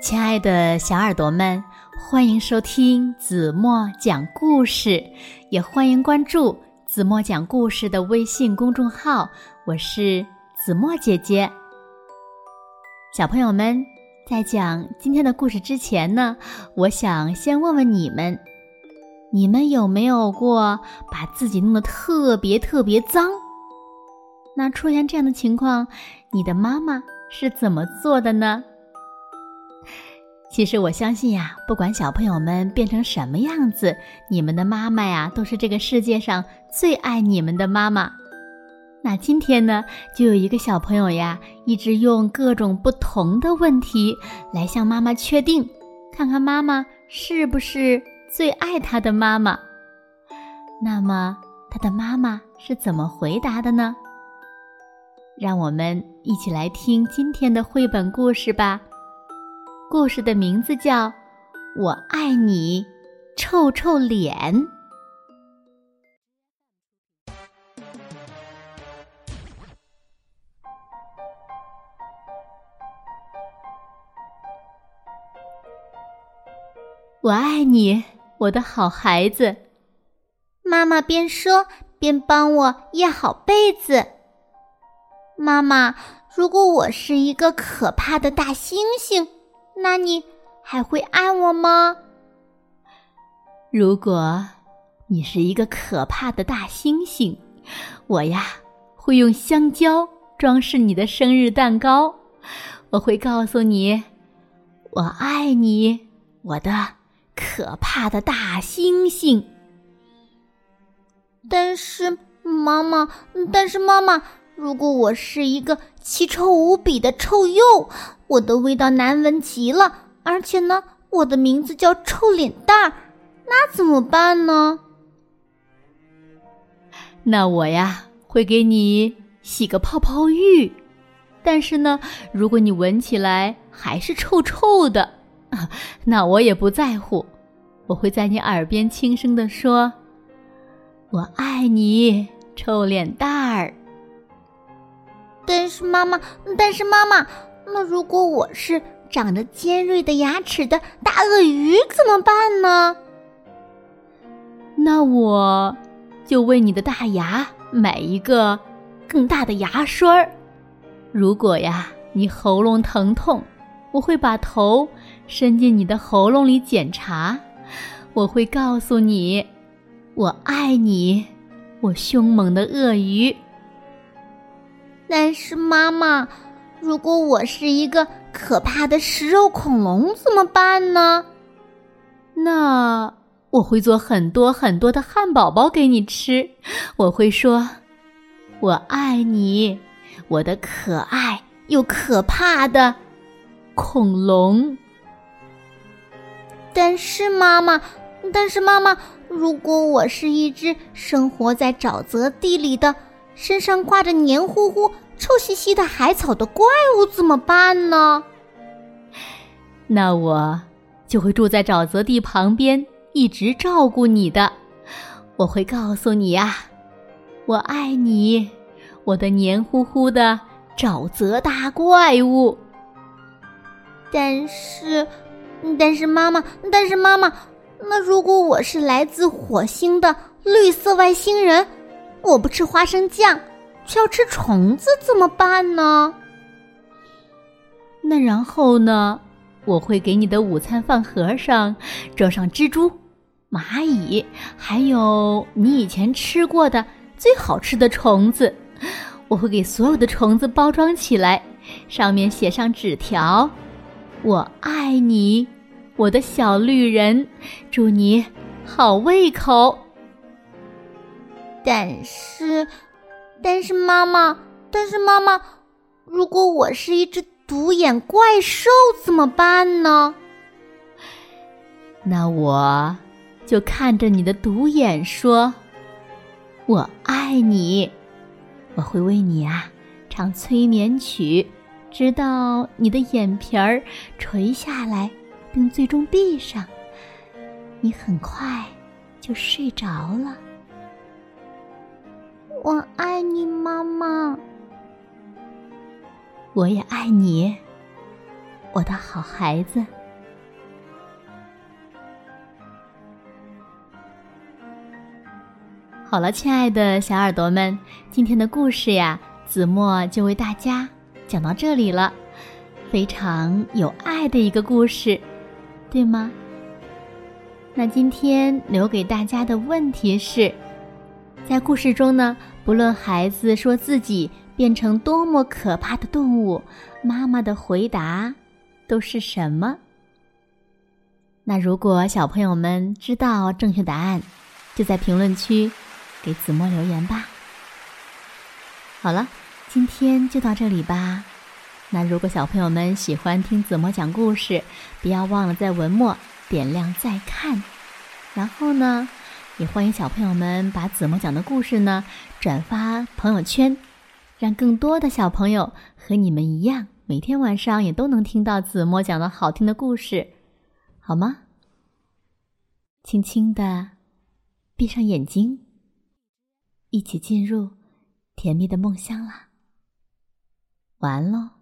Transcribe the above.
亲爱的小耳朵们，欢迎收听子墨讲故事，也欢迎关注子墨讲故事的微信公众号。我是子墨姐姐。小朋友们，在讲今天的故事之前呢，我想先问问你们：你们有没有过把自己弄得特别特别脏？那出现这样的情况，你的妈妈是怎么做的呢？其实我相信呀，不管小朋友们变成什么样子，你们的妈妈呀，都是这个世界上最爱你们的妈妈。那今天呢，就有一个小朋友呀，一直用各种不同的问题来向妈妈确定，看看妈妈是不是最爱他的妈妈。那么他的妈妈是怎么回答的呢？让我们一起来听今天的绘本故事吧。故事的名字叫《我爱你，臭臭脸》。我爱你，我的好孩子。妈妈边说边帮我掖好被子。妈妈，如果我是一个可怕的大猩猩。那你还会爱我吗？如果你是一个可怕的大猩猩，我呀会用香蕉装饰你的生日蛋糕。我会告诉你，我爱你，我的可怕的大猩猩。但是妈妈，但是妈妈，如果我是一个奇臭无比的臭鼬。我的味道难闻极了，而且呢，我的名字叫臭脸蛋儿，那怎么办呢？那我呀会给你洗个泡泡浴，但是呢，如果你闻起来还是臭臭的，那我也不在乎，我会在你耳边轻声的说：“我爱你，臭脸蛋。”妈妈，但是妈妈。那如果我是长着尖锐的牙齿的大鳄鱼怎么办呢？那我就为你的大牙买一个更大的牙刷。如果呀你喉咙疼痛，我会把头伸进你的喉咙里检查。我会告诉你，我爱你，我凶猛的鳄鱼。但是妈妈。如果我是一个可怕的食肉恐龙怎么办呢？那我会做很多很多的汉堡包给你吃。我会说：“我爱你，我的可爱又可怕的恐龙。”但是妈妈，但是妈妈，如果我是一只生活在沼泽地里的，身上挂着黏糊糊。臭兮兮的海草的怪物怎么办呢？那我就会住在沼泽地旁边，一直照顾你的。我会告诉你呀，我爱你，我的黏糊糊的沼泽大怪物。但是，但是妈妈，但是妈妈，那如果我是来自火星的绿色外星人，我不吃花生酱。却要吃虫子怎么办呢？那然后呢？我会给你的午餐饭盒上装上蜘蛛、蚂蚁，还有你以前吃过的最好吃的虫子。我会给所有的虫子包装起来，上面写上纸条：“我爱你，我的小绿人，祝你好胃口。”但是。但是妈妈，但是妈妈，如果我是一只独眼怪兽怎么办呢？那我就看着你的独眼说：“我爱你。”我会为你啊唱催眠曲，直到你的眼皮儿垂下来，并最终闭上，你很快就睡着了。我爱你，妈妈。我也爱你。我的好孩子。好了，亲爱的小耳朵们，今天的故事呀，子墨就为大家讲到这里了。非常有爱的一个故事，对吗？那今天留给大家的问题是：在故事中呢，不论孩子说自己变成多么可怕的动物，妈妈的回答都是什么？那如果小朋友们知道正确答案，就在评论区。给子墨留言吧。好了，今天就到这里吧。那如果小朋友们喜欢听子墨讲故事，不要忘了在文末点亮再看。然后呢，也欢迎小朋友们把子墨讲的故事呢转发朋友圈，让更多的小朋友和你们一样，每天晚上也都能听到子墨讲的好听的故事，好吗？轻轻的闭上眼睛。一起进入甜蜜的梦乡啦！完喽。